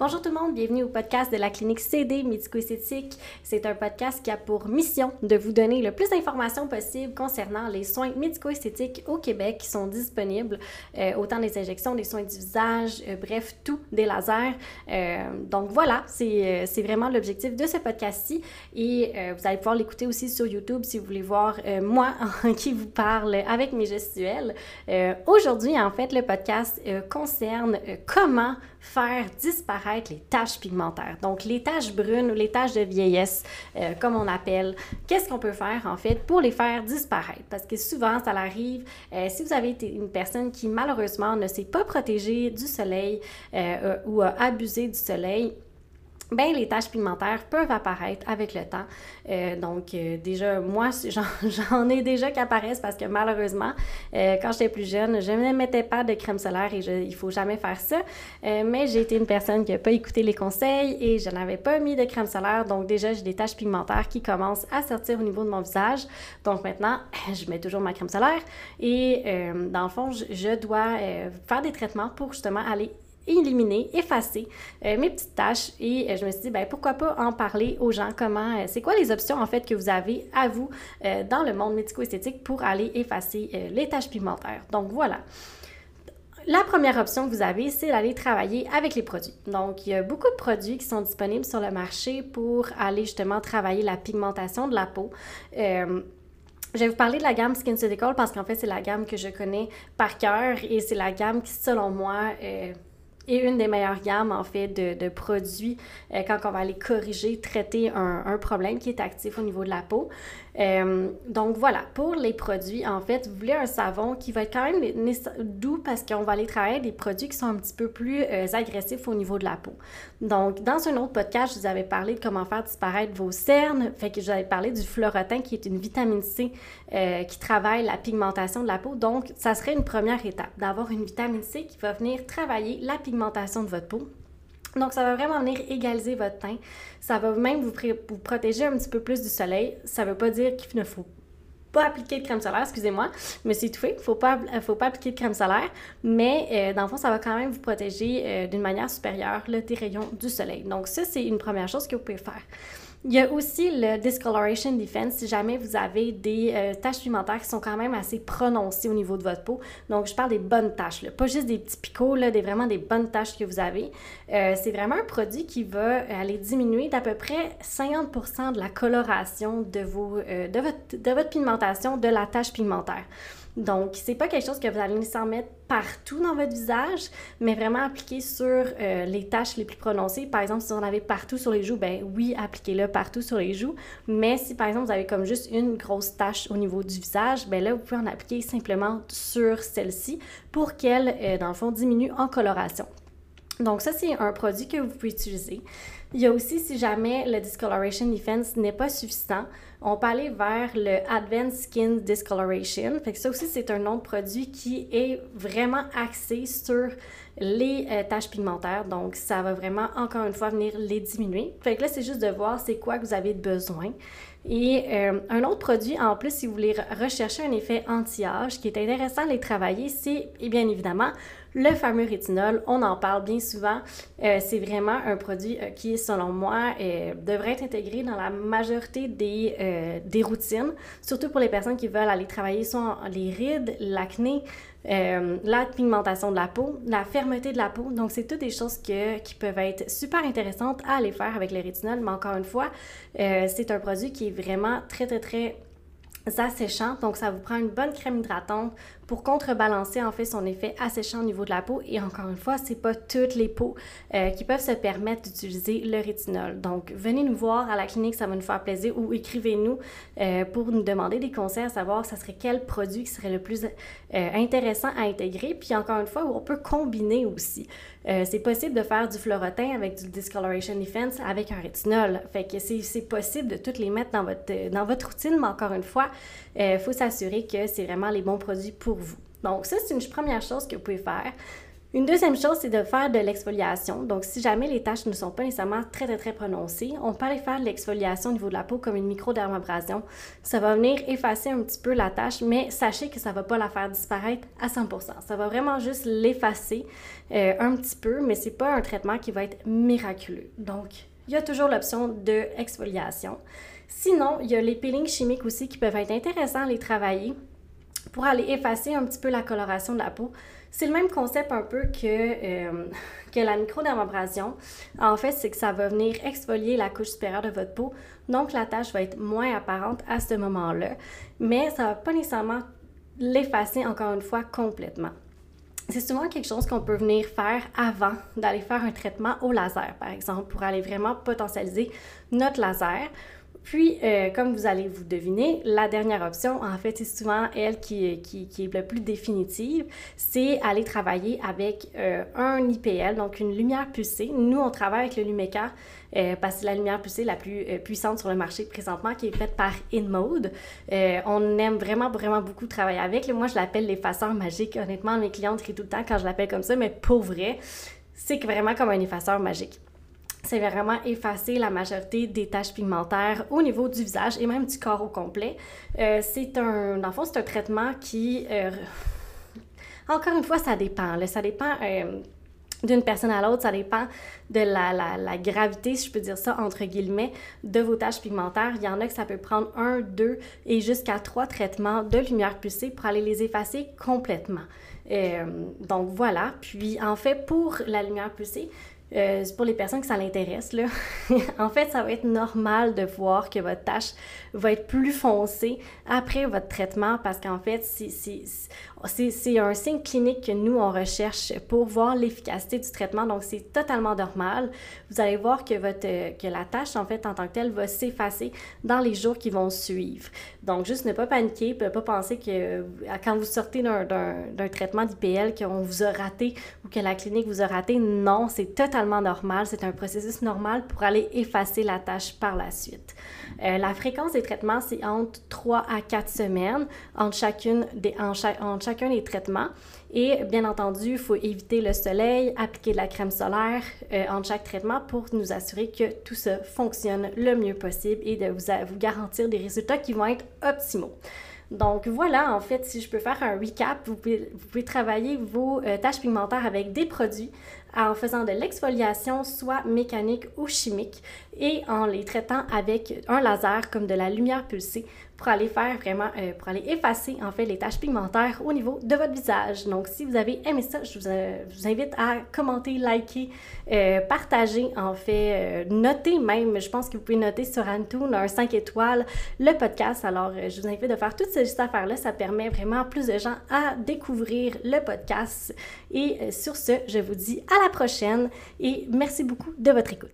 Bonjour tout le monde, bienvenue au podcast de la clinique CD médico-esthétique. C'est un podcast qui a pour mission de vous donner le plus d'informations possible concernant les soins médico-esthétiques au Québec qui sont disponibles, euh, autant des injections, des soins du visage, euh, bref, tout, des lasers. Euh, donc voilà, c'est vraiment l'objectif de ce podcast-ci et vous allez pouvoir l'écouter aussi sur YouTube si vous voulez voir moi qui vous parle avec mes gestuels. Aujourd'hui, en fait, le podcast concerne comment faire disparaître les taches pigmentaires. Donc, les taches brunes ou les taches de vieillesse, euh, comme on appelle, qu'est-ce qu'on peut faire en fait pour les faire disparaître? Parce que souvent, ça arrive, euh, si vous avez été une personne qui malheureusement ne s'est pas protégée du soleil euh, ou a abusé du soleil, ben les taches pigmentaires peuvent apparaître avec le temps. Euh, donc, euh, déjà, moi, j'en ai déjà qui apparaissent parce que malheureusement, euh, quand j'étais plus jeune, je ne mettais pas de crème solaire et je, il faut jamais faire ça. mais j'ai été une personne qui n'a pas écouté les conseils et je n'avais pas mis de crème solaire. Donc, déjà, j'ai des taches pigmentaires qui commencent à sortir au niveau de mon visage. Donc, maintenant, je mets toujours ma crème solaire et dans le fond, je, je dois faire des traitements pour justement aller éliminer, effacer euh, mes petites tâches et euh, je me suis dit, ben, pourquoi pas en parler aux gens, comment, euh, c'est quoi les options en fait que vous avez à vous dans le monde médico-esthétique pour aller effacer les tâches pigmentaires. Donc voilà. La première option que vous avez, c'est d'aller travailler avec les produits. Donc, il y a beaucoup de produits qui sont disponibles sur le marché pour aller justement travailler la pigmentation de la peau. Je vais vous parler de la gamme SkinCeuticals parce qu'en fait, c'est la gamme que je connais par cœur et c'est la gamme qui, selon moi, et une des meilleures gammes, en fait, de, produits euh, quand on va aller corriger, traiter un, problème qui est actif au niveau de la peau. Euh, donc voilà, pour les produits, en fait, vous voulez un savon qui va être quand même doux parce qu'on va aller travailler des produits qui sont un petit peu plus euh, agressifs au niveau de la peau. Donc, dans un autre podcast, je vous avais parlé de comment faire disparaître vos cernes, fait que je vous avais parlé du Florotin qui est une vitamine C qui travaille la pigmentation de la peau. Donc, ça serait une première étape d'avoir une vitamine C qui va venir travailler la pigmentation de votre peau. Donc, ça va vraiment venir égaliser votre teint. Ça va même vous, protéger un petit peu plus du soleil. Ça ne veut pas dire qu'il ne faut pas appliquer de crème solaire, excusez-moi, mais c'est tout fait. Faut pas, faut pas appliquer de crème solaire, mais euh, dans le fond, ça va quand même vous protéger euh, d'une manière supérieure le des rayons du soleil. Donc, ça, c'est une première chose que vous pouvez faire. Il y a aussi le discoloration defense si jamais vous avez des euh, taches pigmentaires qui sont quand même assez prononcées au niveau de votre peau. Donc, je parle des bonnes taches, pas juste des petits picots, là, des, vraiment des bonnes taches que vous avez. Euh, c'est vraiment un produit qui va aller diminuer d'à peu près 50% de la coloration de, vos, euh, votre, de votre pigmentation de la tache pigmentaire. Donc, c'est pas quelque chose que vous allez nécessairement mettre partout dans votre visage, mais vraiment appliquer sur euh, les taches les plus prononcées. Par exemple, si vous en avez partout sur les joues, ben oui, appliquez-le partout sur les joues. Mais si par exemple vous avez comme juste une grosse tache au niveau du visage, ben là, vous pouvez en appliquer simplement sur celle-ci pour qu'elle, euh, dans le fond, diminue en coloration. Donc ça, c'est un produit que vous pouvez utiliser. Il y a aussi, si jamais le Discoloration Defense n'est pas suffisant, on peut aller vers le Advanced Skin Discoloration. Fait que ça aussi, c'est un de produit qui est vraiment axé sur les euh, taches pigmentaires. Donc, ça va vraiment, encore une fois, venir les diminuer. Fait que là, c'est juste de voir c'est quoi que vous avez besoin. Et euh, un autre produit, en plus, si vous voulez rechercher un effet anti-âge, qui est intéressant de les travailler, c'est bien évidemment le fameux rétinol. On en parle bien souvent. Euh, c'est vraiment un produit euh, qui, selon moi, devrait être intégré dans la majorité des, des routines, surtout pour les personnes qui veulent aller travailler sur les rides, l'acné, euh, la pigmentation de la peau, la fermeté de la peau. Donc, c'est toutes des choses qui peuvent être super intéressantes à aller faire avec le rétinol. Mais encore une fois, euh, c'est un produit qui est vraiment très, très, très asséchant. Donc, ça vous prend une bonne crème hydratante pour contrebalancer en fait son effet asséchant au niveau de la peau. Et encore une fois, c'est pas toutes les peaux euh, qui peuvent se permettre d'utiliser le rétinol. Donc, venez nous voir à la clinique, ça va nous faire plaisir, ou écrivez-nous euh, pour nous demander des conseils à savoir ça serait quel produit qui serait le plus euh, intéressant à intégrer. Puis encore une fois, on peut combiner aussi. C'est possible de faire du Florotin avec du Discoloration Defense avec un rétinol. Fait que c'est possible de toutes les mettre dans votre, dans votre routine, mais encore une fois, il faut s'assurer que c'est vraiment les bons produits pour vous. Donc, ça, c'est une première chose que vous pouvez faire. Une deuxième chose, c'est de faire de l'exfoliation. Donc, si jamais les taches ne sont pas nécessairement très, très, très prononcées, on peut aller faire de l'exfoliation au niveau de la peau comme une microdermabrasion. Ça va venir effacer un petit peu la tache, mais sachez que ça ne va pas la faire disparaître à 100% Ça va vraiment juste l'effacer euh, un petit peu, mais c'est pas un traitement qui va être miraculeux. Donc, il y a toujours l'option de exfoliation. Sinon, il y a les peelings chimiques aussi qui peuvent être intéressants à les travailler pour aller effacer un petit peu la coloration de la peau. C'est le même concept un peu que, euh, que la microdermabrasion. En fait, c'est que ça va venir exfolier la couche supérieure de votre peau. Donc, la tache va être moins apparente à ce moment-là. Mais ça va pas nécessairement l'effacer, encore une fois, complètement. C'est souvent quelque chose qu'on peut venir faire avant d'aller faire un traitement au laser, par exemple, pour aller vraiment potentialiser notre laser. Puis, euh, comme vous allez vous deviner, la dernière option, en fait, c'est souvent elle qui, est la plus définitive, c'est aller travailler avec euh, un IPL, donc une lumière pulsée. Nous, on travaille avec le Lumeka euh, parce que c'est la lumière pulsée la plus puissante sur le marché présentement, qui est faite par InMode. on aime vraiment, vraiment beaucoup travailler avec. Moi, je l'appelle l'effaceur magique. Honnêtement, mes clientes rient tout le temps quand je l'appelle comme ça, mais pour vrai, c'est vraiment comme un effaceur magique c'est vraiment effacer la majorité des taches pigmentaires au niveau du visage et même du corps au complet. Euh, c'est un, dans fond, c'est un traitement qui, euh, encore une fois, ça dépend. ça dépend euh, d'une personne à l'autre, ça dépend de la, gravité, si je peux dire ça, entre guillemets, de vos taches pigmentaires. Il y en a que ça peut prendre un, deux et jusqu'à trois traitements de lumière pulsée pour aller les effacer complètement. donc voilà. Puis en fait, pour la lumière pulsée, euh, pour les personnes que ça l'intéresse, là, en fait, ça va être normal de voir que votre tâche va être plus foncée après votre traitement parce qu'en fait, c'est un signe clinique que nous, on recherche pour voir l'efficacité du traitement. Donc, c'est totalement normal. Vous allez voir que, votre, que la tâche, en fait, en tant que telle, va s'effacer dans les jours qui vont suivre. Donc, juste ne pas paniquer, ne pas penser que quand vous sortez d'un traitement d'IPL, qu'on vous a raté ou que la clinique vous a raté. Non, c'est totalement normal. C'est un processus normal pour aller effacer la tâche par la suite. Euh, la fréquence des traitements, c'est entre 3 à 4 semaines entre, chacune des, en chacun des traitements. Et bien entendu, il faut éviter le soleil, appliquer de la crème solaire euh, chaque traitement pour nous assurer que tout ça fonctionne le mieux possible et de vous, vous garantir des résultats qui vont être optimaux. Donc voilà, en fait, si je peux faire un recap, vous pouvez, travailler vos euh, tâches pigmentaires avec des produits en faisant de l'exfoliation, soit mécanique ou chimique, et en les traitant avec un laser comme de la lumière pulsée pour aller faire vraiment, euh, pour aller effacer en fait les taches pigmentaires au niveau de votre visage. Donc si vous avez aimé ça, je vous, euh, invite à commenter, liker, euh, partager en fait, noter même, je pense que vous pouvez noter sur Antoon un 5 étoiles le podcast. Alors je vous invite à faire toutes ces affaires-là, ça permet vraiment plus de gens à découvrir le podcast. Et sur ce, je vous dis à la prochaine et merci beaucoup de votre écoute.